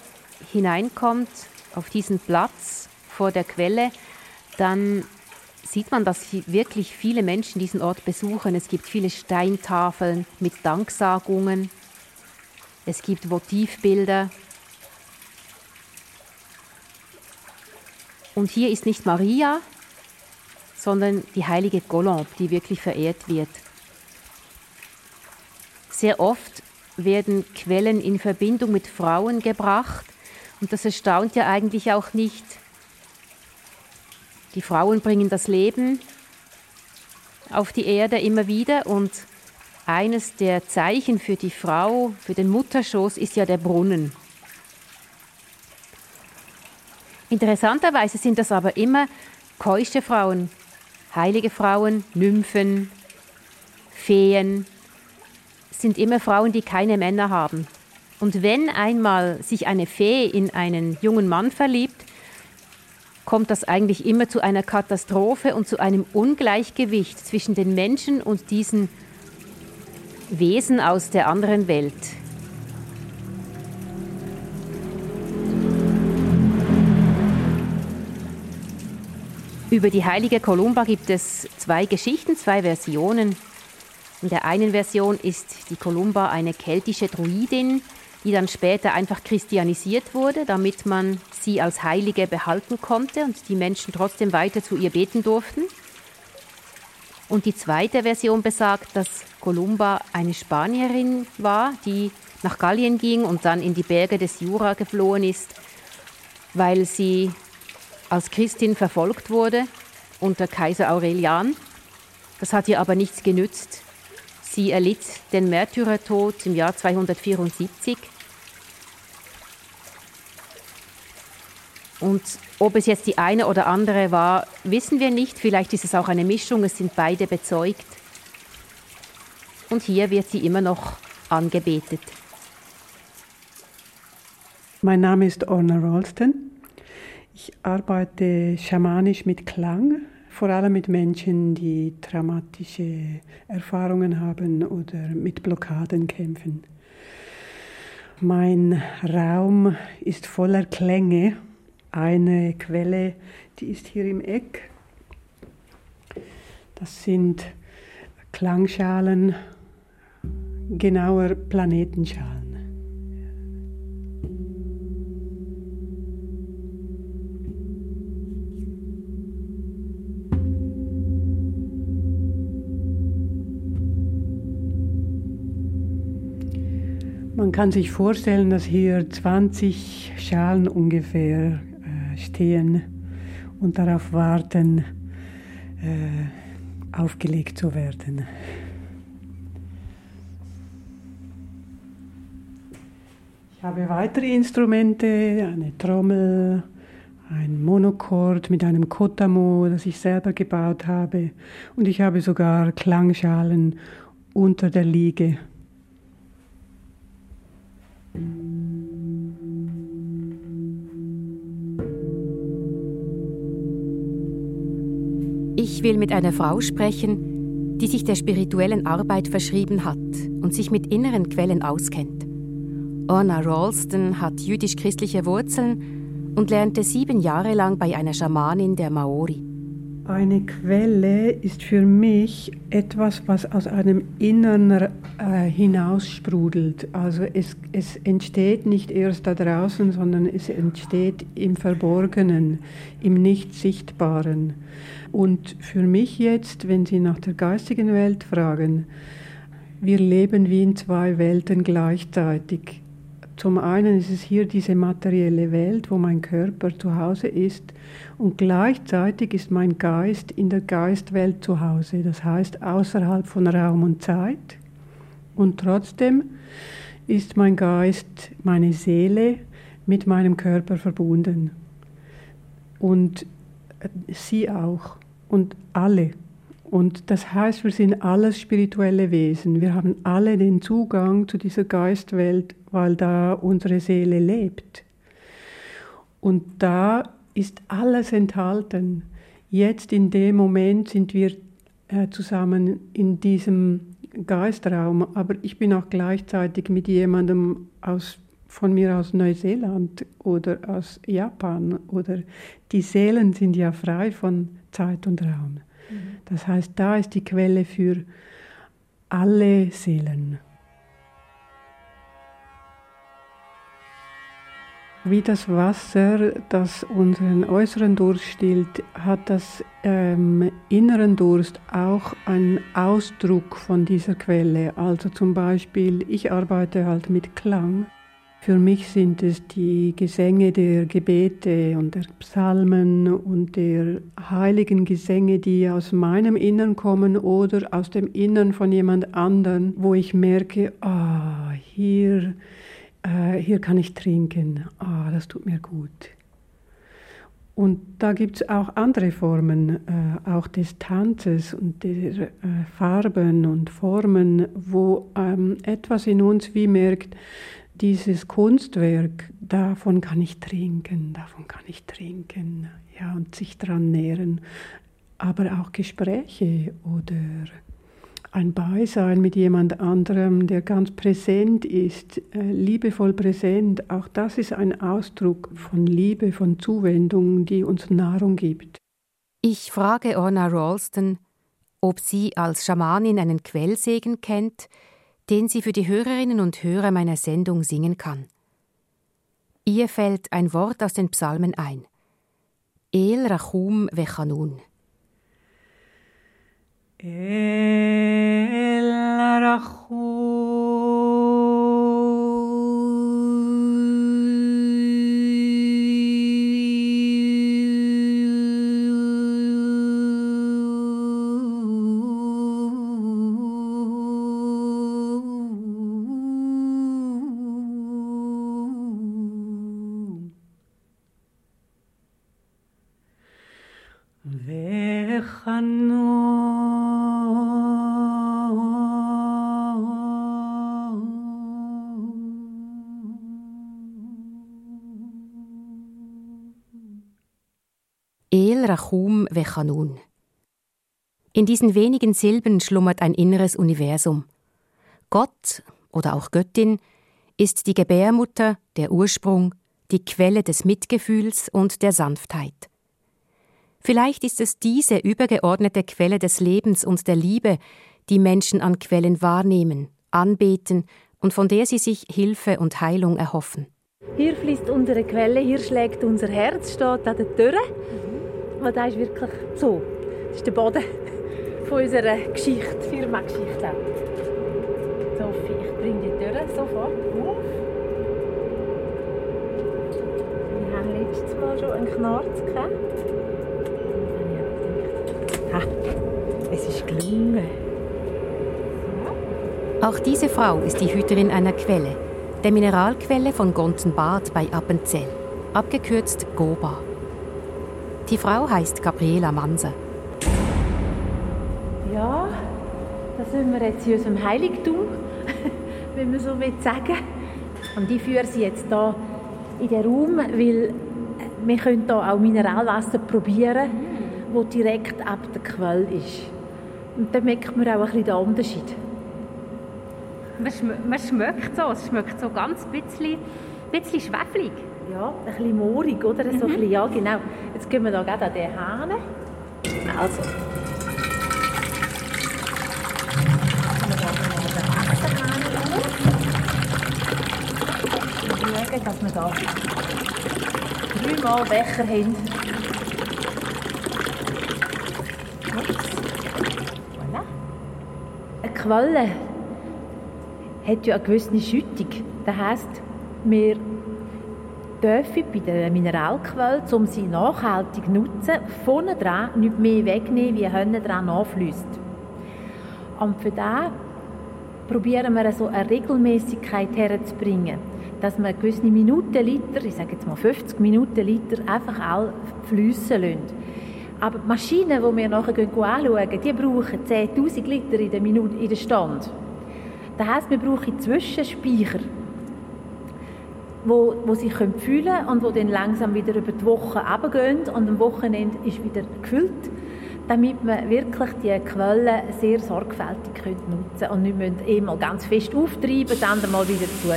hineinkommt auf diesen Platz vor der Quelle, dann sieht man, dass wirklich viele Menschen diesen Ort besuchen. Es gibt viele Steintafeln mit Danksagungen. Es gibt Votivbilder. Und hier ist nicht Maria, sondern die heilige Colombe, die wirklich verehrt wird. Sehr oft werden Quellen in Verbindung mit Frauen gebracht und das erstaunt ja eigentlich auch nicht, die Frauen bringen das Leben auf die Erde immer wieder und eines der Zeichen für die Frau, für den Mutterschoß ist ja der Brunnen. Interessanterweise sind das aber immer keusche Frauen, heilige Frauen, Nymphen, Feen, sind immer Frauen, die keine Männer haben. Und wenn einmal sich eine Fee in einen jungen Mann verliebt, kommt das eigentlich immer zu einer Katastrophe und zu einem Ungleichgewicht zwischen den Menschen und diesen Wesen aus der anderen Welt. Über die heilige Columba gibt es zwei Geschichten, zwei Versionen. In der einen Version ist die Columba eine keltische Druidin, die dann später einfach christianisiert wurde, damit man sie als Heilige behalten konnte und die Menschen trotzdem weiter zu ihr beten durften. Und die zweite Version besagt, dass Columba eine Spanierin war, die nach Gallien ging und dann in die Berge des Jura geflohen ist, weil sie als Christin verfolgt wurde unter Kaiser Aurelian. Das hat ihr aber nichts genützt. Sie erlitt den Märtyrertod im Jahr 274 Und ob es jetzt die eine oder andere war, wissen wir nicht. Vielleicht ist es auch eine Mischung, es sind beide bezeugt. Und hier wird sie immer noch angebetet. Mein Name ist Orna Ralston. Ich arbeite schamanisch mit Klang, vor allem mit Menschen, die traumatische Erfahrungen haben oder mit Blockaden kämpfen. Mein Raum ist voller Klänge. Eine Quelle, die ist hier im Eck. Das sind Klangschalen, genauer Planetenschalen. Man kann sich vorstellen, dass hier 20 Schalen ungefähr äh, stehen und darauf warten, äh, aufgelegt zu werden. Ich habe weitere Instrumente, eine Trommel, ein Monochord mit einem Kotamo, das ich selber gebaut habe. Und ich habe sogar Klangschalen unter der Liege. Ich will mit einer Frau sprechen, die sich der spirituellen Arbeit verschrieben hat und sich mit inneren Quellen auskennt. Orna Ralston hat jüdisch-christliche Wurzeln und lernte sieben Jahre lang bei einer Schamanin der Maori. Eine Quelle ist für mich etwas, was aus einem Innern äh, hinaussprudelt. Also es, es entsteht nicht erst da draußen, sondern es entsteht im Verborgenen, im Nicht-Sichtbaren. Und für mich jetzt, wenn Sie nach der geistigen Welt fragen, wir leben wie in zwei Welten gleichzeitig. Zum einen ist es hier diese materielle Welt, wo mein Körper zu Hause ist und gleichzeitig ist mein Geist in der Geistwelt zu Hause, das heißt außerhalb von Raum und Zeit. Und trotzdem ist mein Geist, meine Seele mit meinem Körper verbunden. Und sie auch. Und alle. Und das heißt, wir sind alles spirituelle Wesen. Wir haben alle den Zugang zu dieser Geistwelt, weil da unsere Seele lebt. Und da ist alles enthalten. Jetzt in dem Moment sind wir äh, zusammen in diesem Geistraum, aber ich bin auch gleichzeitig mit jemandem aus, von mir aus Neuseeland oder aus Japan oder die Seelen sind ja frei von Zeit und Raum. Mhm. Das heißt, da ist die Quelle für alle Seelen. Wie das Wasser, das unseren äußeren Durst stillt, hat das ähm, inneren Durst auch einen Ausdruck von dieser Quelle. Also zum Beispiel, ich arbeite halt mit Klang. Für mich sind es die Gesänge der Gebete und der Psalmen und der heiligen Gesänge, die aus meinem Innern kommen oder aus dem Innern von jemand anderem, wo ich merke, ah, hier äh, hier kann ich trinken, ah, das tut mir gut. Und da gibt es auch andere Formen, äh, auch des Tanzes und der äh, Farben und Formen, wo ähm, etwas in uns wie merkt, dieses Kunstwerk, davon kann ich trinken, davon kann ich trinken, ja, und sich dran nähren. Aber auch Gespräche oder ein Beisein mit jemand anderem, der ganz präsent ist, äh, liebevoll präsent, auch das ist ein Ausdruck von Liebe, von Zuwendung, die uns Nahrung gibt. Ich frage Orna Ralston, ob sie als Schamanin einen Quellsegen kennt, den sie für die Hörerinnen und Hörer meiner Sendung singen kann. Ihr fällt ein Wort aus den Psalmen ein. El Rachum Vechanun. El El Rachum Vechanun. In diesen wenigen Silben schlummert ein inneres Universum. Gott oder auch Göttin ist die Gebärmutter, der Ursprung, die Quelle des Mitgefühls und der Sanftheit. Vielleicht ist es diese übergeordnete Quelle des Lebens und der Liebe, die Menschen an Quellen wahrnehmen, anbeten und von der sie sich Hilfe und Heilung erhoffen. Hier fließt unsere Quelle, hier schlägt unser Herz, steht an der Tür. Und das ist wirklich so. Das ist der Boden von unserer Geschichte, Firma-Geschichte. Sophie, ich bringe die Tür sofort auf. Wir haben letztes Mal schon einen Knarz gehabt. Ha, es ist gelungen. Auch diese Frau ist die Hüterin einer Quelle, der Mineralquelle von Gonzenbad bei Appenzell, abgekürzt Goba. Die Frau heißt Gabriela Manser. Ja, da sind wir jetzt in unserem Heiligtum, wenn man so sagen Und ich führe sie jetzt hier in den Raum, weil wir können hier auch Mineralwasser probieren wo direkt ab der Quelle ist. Und dann merkt man auch ein bisschen den Unterschied. Man, schm man schmeckt so, es schmeckt so ganz bisschen, bisschen schwefelig. Ja, ein bisschen moorig, oder? So ein bisschen, ja, genau. Jetzt gehen wir gerade an den Hahn. Also. Schauen, dass wir da dreimal Becher haben. Quelle hat ja eine gewisse Schüttung. Das heisst, wir dürfen bei der Mineralquelle, um sie nachhaltig zu nutzen, vorne dran nicht mehr wegnehmen, wie hinten dran nachfließt. Und für das probieren wir so eine Regelmäßigkeit herzubringen, dass wir gewisse Minuten Liter, ich sage jetzt mal 50 Minuten Liter, einfach all fließen lassen. Aber die Maschinen, die wir nachher anschauen, die brauchen 10'000 Liter in der Minute in der Stand. Das heisst, wir brauchen Zwischenspeicher, wo, wo sich können füllen und wo dann langsam wieder über die Woche runtergehen und am Wochenende ist wieder gefüllt, damit wir wirklich die Quellen sehr sorgfältig können nutzen und nicht müssen einmal ganz fest auftreiben, dann mal wieder zu,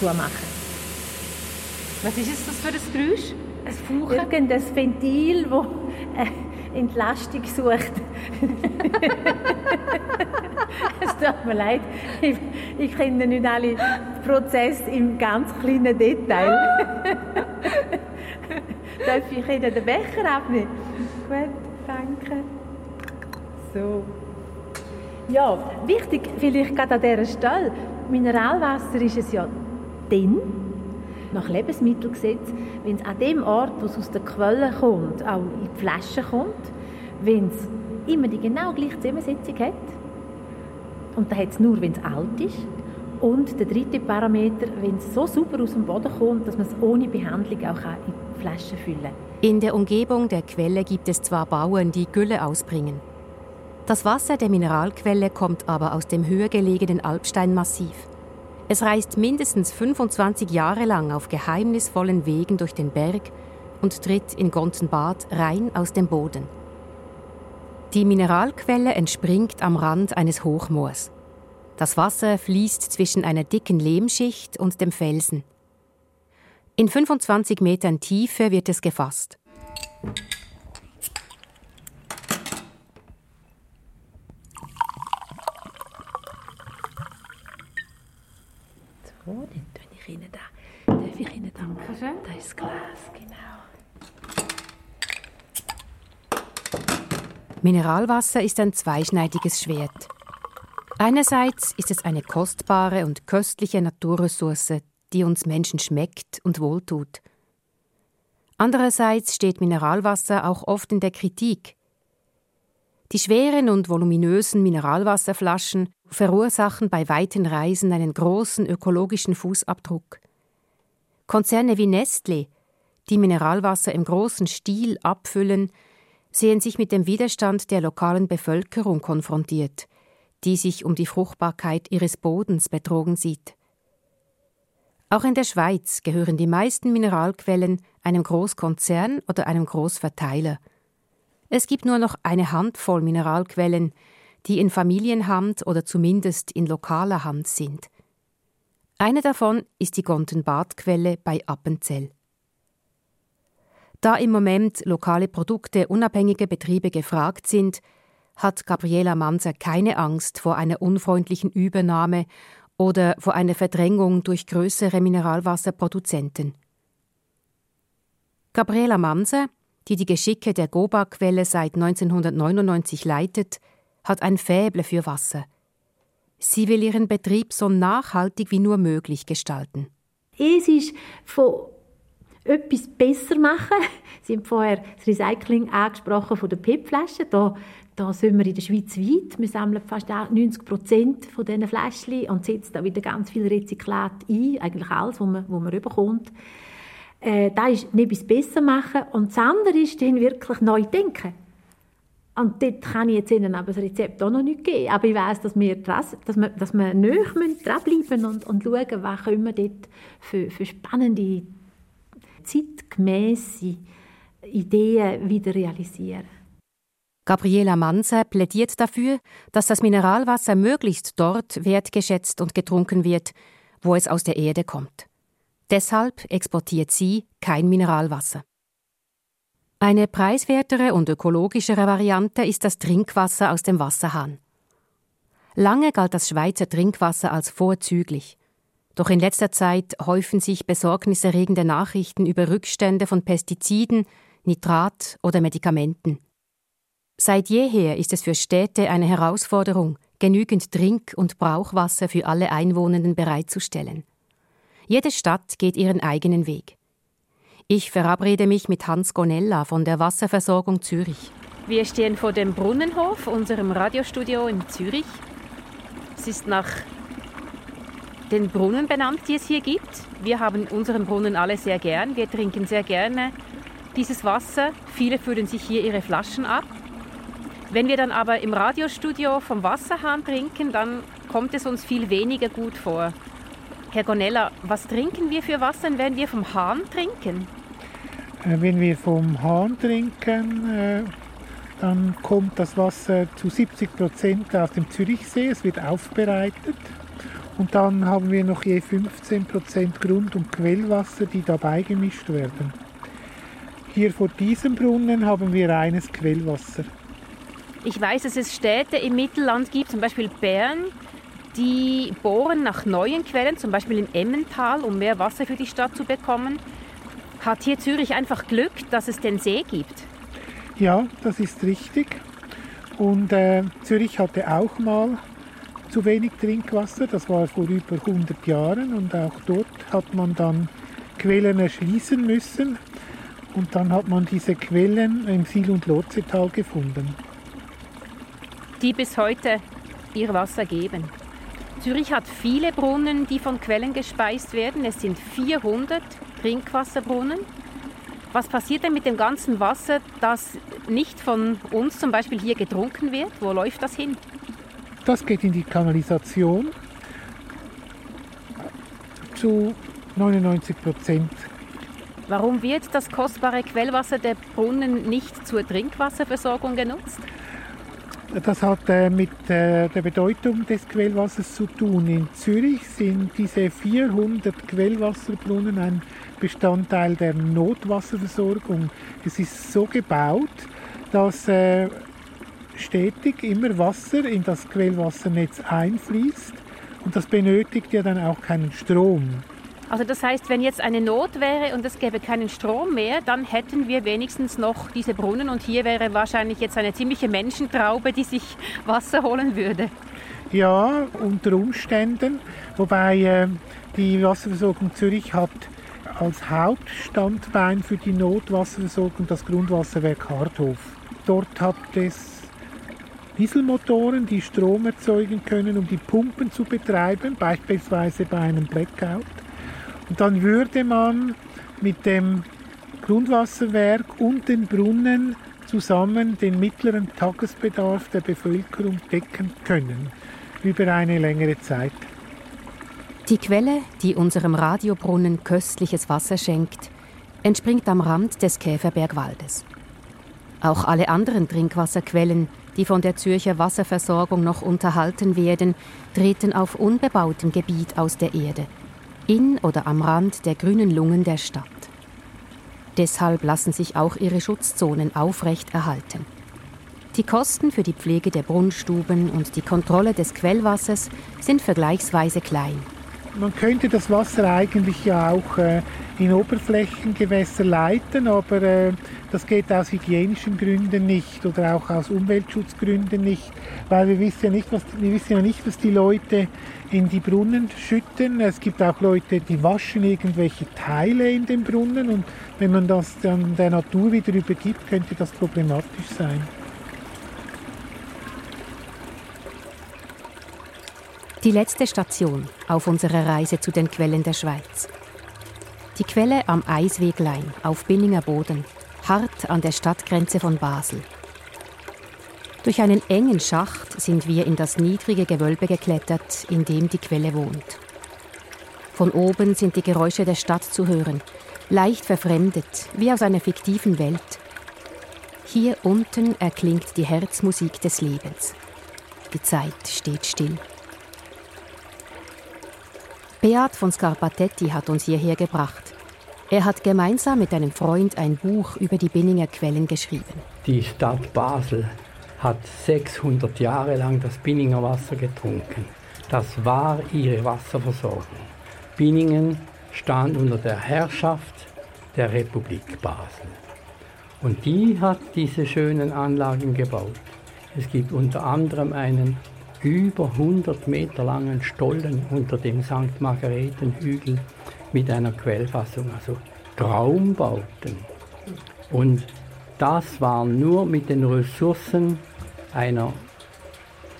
zumachen. Was ist es das für ein Geräusch? Ein Fauchen? Irgendein Ventil, das äh, Entlastung sucht. es tut mir leid, ich, ich kenne nicht alle Prozesse im ganz kleinen Detail. Darf ich Ihnen den Becher abnehmen? Gut, danke. So. Ja, wichtig vielleicht gerade an dieser Stelle, Mineralwasser ist es ja dann, nach Lebensmittelgesetz, wenn es an dem Ort, wo es aus der Quelle kommt, auch in die Flasche kommt, wenn es immer die genau gleiche Zusammensetzung hat, und das hat es nur, wenn es alt ist, und der dritte Parameter, wenn es so super aus dem Boden kommt, dass man es ohne Behandlung auch in die Flasche füllen kann. In der Umgebung der Quelle gibt es zwar Bauern, die Gülle ausbringen. Das Wasser der Mineralquelle kommt aber aus dem höher gelegenen Alpsteinmassiv. Es reist mindestens 25 Jahre lang auf geheimnisvollen Wegen durch den Berg und tritt in Gonzenbad rein aus dem Boden. Die Mineralquelle entspringt am Rand eines Hochmoors. Das Wasser fließt zwischen einer dicken Lehmschicht und dem Felsen. In 25 Metern Tiefe wird es gefasst. Dann tue ich Ihnen da. Darf ich Ihnen danken? Dankeschön. Da ist das Glas, genau. Mineralwasser ist ein zweischneidiges Schwert. Einerseits ist es eine kostbare und köstliche Naturressource, die uns Menschen schmeckt und wohltut. Andererseits steht Mineralwasser auch oft in der Kritik. Die schweren und voluminösen Mineralwasserflaschen verursachen bei weiten Reisen einen großen ökologischen Fußabdruck. Konzerne wie Nestle, die Mineralwasser im großen Stil abfüllen, sehen sich mit dem Widerstand der lokalen Bevölkerung konfrontiert, die sich um die Fruchtbarkeit ihres Bodens betrogen sieht. Auch in der Schweiz gehören die meisten Mineralquellen einem Großkonzern oder einem Großverteiler. Es gibt nur noch eine Handvoll Mineralquellen, die in Familienhand oder zumindest in lokaler Hand sind. Eine davon ist die Gontenbadquelle bei Appenzell. Da im Moment lokale Produkte unabhängige Betriebe gefragt sind, hat Gabriela Manser keine Angst vor einer unfreundlichen Übernahme oder vor einer Verdrängung durch größere Mineralwasserproduzenten. Gabriela Manser, die die Geschicke der Goba-Quelle seit 1999 leitet, hat ein Fäble für Wasser. Sie will ihren Betrieb so nachhaltig wie nur möglich gestalten. Es ist von etwas besser machen. Sie haben vorher das Recycling angesprochen von der PET-Flaschen. Da, da sind wir in der Schweiz weit. Wir sammeln fast 90 Prozent von diesen Fläschchen und setzen da wieder ganz viel Rezyklat ein, eigentlich alles, was man, was man bekommt. Äh, da ist etwas besser machen und das andere ist dann wirklich neu denken. Und dort kann ich jetzt Ihnen aber das Rezept auch noch nicht geben. Aber ich weiss, dass wir, dass wir, dass wir nahe dranbleiben und, und schauen, was können wir dort für, für spannende, zeitgemäße Ideen wieder realisieren. Gabriela Manser plädiert dafür, dass das Mineralwasser möglichst dort wertgeschätzt und getrunken wird, wo es aus der Erde kommt. Deshalb exportiert sie kein Mineralwasser. Eine preiswertere und ökologischere Variante ist das Trinkwasser aus dem Wasserhahn. Lange galt das Schweizer Trinkwasser als vorzüglich. Doch in letzter Zeit häufen sich besorgniserregende Nachrichten über Rückstände von Pestiziden, Nitrat oder Medikamenten. Seit jeher ist es für Städte eine Herausforderung, genügend Trink- und Brauchwasser für alle Einwohnenden bereitzustellen. Jede Stadt geht ihren eigenen Weg. Ich verabrede mich mit Hans Gonella von der Wasserversorgung Zürich. Wir stehen vor dem Brunnenhof, unserem Radiostudio in Zürich. Es ist nach den Brunnen benannt, die es hier gibt. Wir haben unseren Brunnen alle sehr gern. Wir trinken sehr gerne dieses Wasser. Viele füllen sich hier ihre Flaschen ab. Wenn wir dann aber im Radiostudio vom Wasserhahn trinken, dann kommt es uns viel weniger gut vor. Herr Gonella, was trinken wir für Wasser, wenn wir vom Hahn trinken? Äh, wenn wir vom Hahn trinken, äh, dann kommt das Wasser zu 70 Prozent aus dem Zürichsee. Es wird aufbereitet. Und dann haben wir noch je 15 Prozent Grund- und Quellwasser, die dabei gemischt werden. Hier vor diesem Brunnen haben wir reines Quellwasser. Ich weiß, dass es Städte im Mittelland gibt, zum Beispiel Bern, die bohren nach neuen Quellen, zum Beispiel im Emmental, um mehr Wasser für die Stadt zu bekommen. Hat hier Zürich einfach Glück, dass es den See gibt? Ja, das ist richtig. Und äh, Zürich hatte auch mal zu wenig Trinkwasser. Das war vor über 100 Jahren. Und auch dort hat man dann Quellen erschließen müssen. Und dann hat man diese Quellen im Sil- und Lotsetal gefunden. Die bis heute ihr Wasser geben. Zürich hat viele Brunnen, die von Quellen gespeist werden. Es sind 400 Trinkwasserbrunnen. Was passiert denn mit dem ganzen Wasser, das nicht von uns zum Beispiel hier getrunken wird? Wo läuft das hin? Das geht in die Kanalisation zu 99 Prozent. Warum wird das kostbare Quellwasser der Brunnen nicht zur Trinkwasserversorgung genutzt? Das hat äh, mit äh, der Bedeutung des Quellwassers zu tun. In Zürich sind diese 400 Quellwasserbrunnen ein Bestandteil der Notwasserversorgung. Es ist so gebaut, dass äh, stetig immer Wasser in das Quellwassernetz einfließt und das benötigt ja dann auch keinen Strom. Also das heißt, wenn jetzt eine Not wäre und es gäbe keinen Strom mehr, dann hätten wir wenigstens noch diese Brunnen und hier wäre wahrscheinlich jetzt eine ziemliche Menschentraube, die sich Wasser holen würde. Ja, unter Umständen. Wobei äh, die Wasserversorgung Zürich hat als Hauptstandbein für die Notwasserversorgung das Grundwasserwerk Hardhof. Dort hat es Dieselmotoren, die Strom erzeugen können, um die Pumpen zu betreiben, beispielsweise bei einem Blackout. Und dann würde man mit dem Grundwasserwerk und den Brunnen zusammen den mittleren Tagesbedarf der Bevölkerung decken können über eine längere Zeit. Die Quelle, die unserem Radiobrunnen köstliches Wasser schenkt, entspringt am Rand des Käferbergwaldes. Auch alle anderen Trinkwasserquellen, die von der Zürcher Wasserversorgung noch unterhalten werden, treten auf unbebautem Gebiet aus der Erde, in oder am Rand der grünen Lungen der Stadt. Deshalb lassen sich auch ihre Schutzzonen aufrecht erhalten. Die Kosten für die Pflege der Brunnstuben und die Kontrolle des Quellwassers sind vergleichsweise klein. Man könnte das Wasser eigentlich ja auch äh, in Oberflächengewässer leiten, aber äh, das geht aus hygienischen Gründen nicht oder auch aus Umweltschutzgründen nicht, weil wir wissen ja nicht, was, wir wissen ja nicht, was die Leute in die Brunnen schütten. Es gibt auch Leute, die waschen irgendwelche Teile in den Brunnen und wenn man das dann der Natur wieder übergibt, könnte das problematisch sein. Die letzte Station auf unserer Reise zu den Quellen der Schweiz. Die Quelle am Eisweglein auf Binninger Boden, hart an der Stadtgrenze von Basel. Durch einen engen Schacht sind wir in das niedrige Gewölbe geklettert, in dem die Quelle wohnt. Von oben sind die Geräusche der Stadt zu hören, leicht verfremdet, wie aus einer fiktiven Welt. Hier unten erklingt die Herzmusik des Lebens. Die Zeit steht still. Beat von Scarpatetti hat uns hierher gebracht. Er hat gemeinsam mit einem Freund ein Buch über die Binninger Quellen geschrieben. Die Stadt Basel hat 600 Jahre lang das Binninger Wasser getrunken. Das war ihre Wasserversorgung. Binningen stand unter der Herrschaft der Republik Basel. Und die hat diese schönen Anlagen gebaut. Es gibt unter anderem einen über 100 Meter langen Stollen unter dem St. Margaretenhügel mit einer Quellfassung, also Traumbauten. Und das war nur mit den Ressourcen einer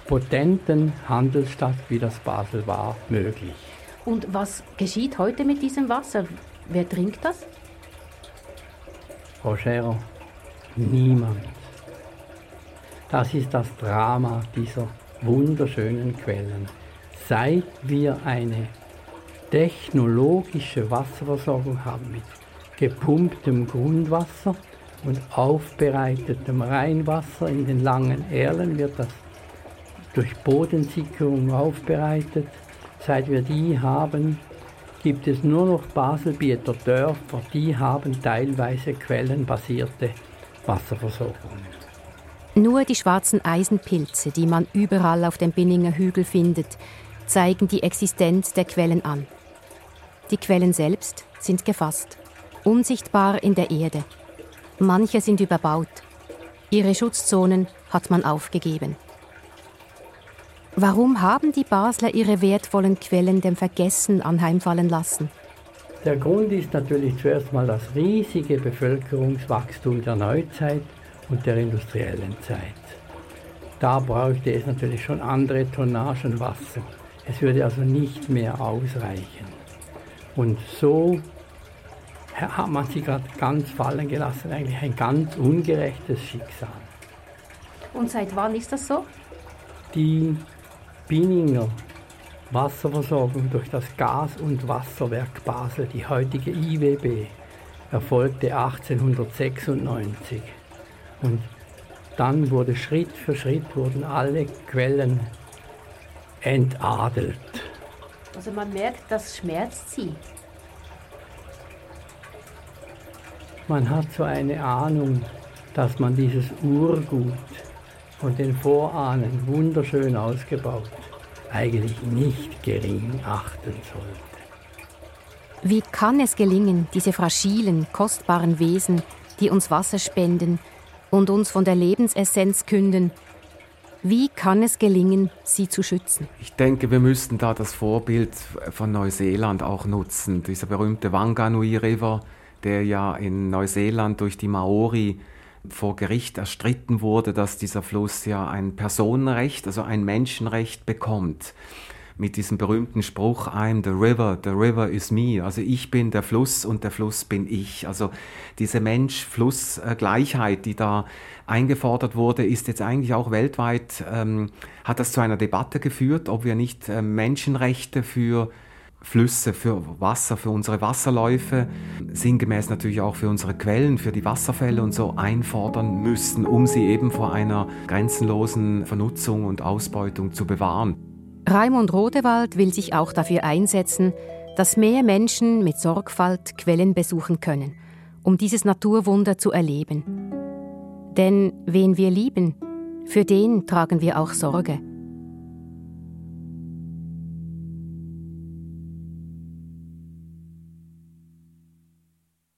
potenten Handelsstadt, wie das Basel war, möglich. Und was geschieht heute mit diesem Wasser? Wer trinkt das? Scherer, niemand. Das ist das Drama dieser wunderschönen Quellen. Seit wir eine technologische Wasserversorgung haben mit gepumptem Grundwasser und aufbereitetem Rheinwasser in den langen Erlen wird das durch Bodensicherung aufbereitet. Seit wir die haben, gibt es nur noch Baselbieter Dörfer, die haben teilweise quellenbasierte Wasserversorgungen. Nur die schwarzen Eisenpilze, die man überall auf dem Binninger Hügel findet, zeigen die Existenz der Quellen an. Die Quellen selbst sind gefasst, unsichtbar in der Erde. Manche sind überbaut. Ihre Schutzzonen hat man aufgegeben. Warum haben die Basler ihre wertvollen Quellen dem Vergessen anheimfallen lassen? Der Grund ist natürlich zuerst mal das riesige Bevölkerungswachstum der Neuzeit und der industriellen Zeit. Da brauchte es natürlich schon andere Tonnagen Wasser. Es würde also nicht mehr ausreichen. Und so hat man sich gerade ganz fallen gelassen, eigentlich ein ganz ungerechtes Schicksal. Und seit wann ist das so? Die Binninger Wasserversorgung durch das Gas- und Wasserwerk Basel, die heutige IWB, erfolgte 1896. Und dann wurde Schritt für Schritt wurden alle Quellen entadelt. Also man merkt, das schmerzt sie. Man hat so eine Ahnung, dass man dieses Urgut von den Vorahnen wunderschön ausgebaut eigentlich nicht gering achten sollte. Wie kann es gelingen, diese fragilen, kostbaren Wesen, die uns Wasser spenden, und uns von der Lebensessenz künden. Wie kann es gelingen, sie zu schützen? Ich denke, wir müssten da das Vorbild von Neuseeland auch nutzen. Dieser berühmte Wanganui River, der ja in Neuseeland durch die Maori vor Gericht erstritten wurde, dass dieser Fluss ja ein Personenrecht, also ein Menschenrecht bekommt. Mit diesem berühmten Spruch I'm the river, the river is me. Also ich bin der Fluss und der Fluss bin ich. Also diese Mensch-Fluss-Gleichheit, die da eingefordert wurde, ist jetzt eigentlich auch weltweit, ähm, hat das zu einer Debatte geführt, ob wir nicht äh, Menschenrechte für Flüsse, für Wasser, für unsere Wasserläufe, sinngemäß natürlich auch für unsere Quellen, für die Wasserfälle und so einfordern müssen, um sie eben vor einer grenzenlosen Vernutzung und Ausbeutung zu bewahren. Raimund Rodewald will sich auch dafür einsetzen, dass mehr Menschen mit Sorgfalt Quellen besuchen können, um dieses Naturwunder zu erleben. Denn wen wir lieben, für den tragen wir auch Sorge.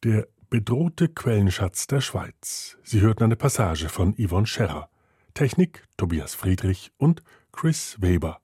Der bedrohte Quellenschatz der Schweiz. Sie hörten eine Passage von Yvonne Scherrer. Technik Tobias Friedrich und Chris Weber.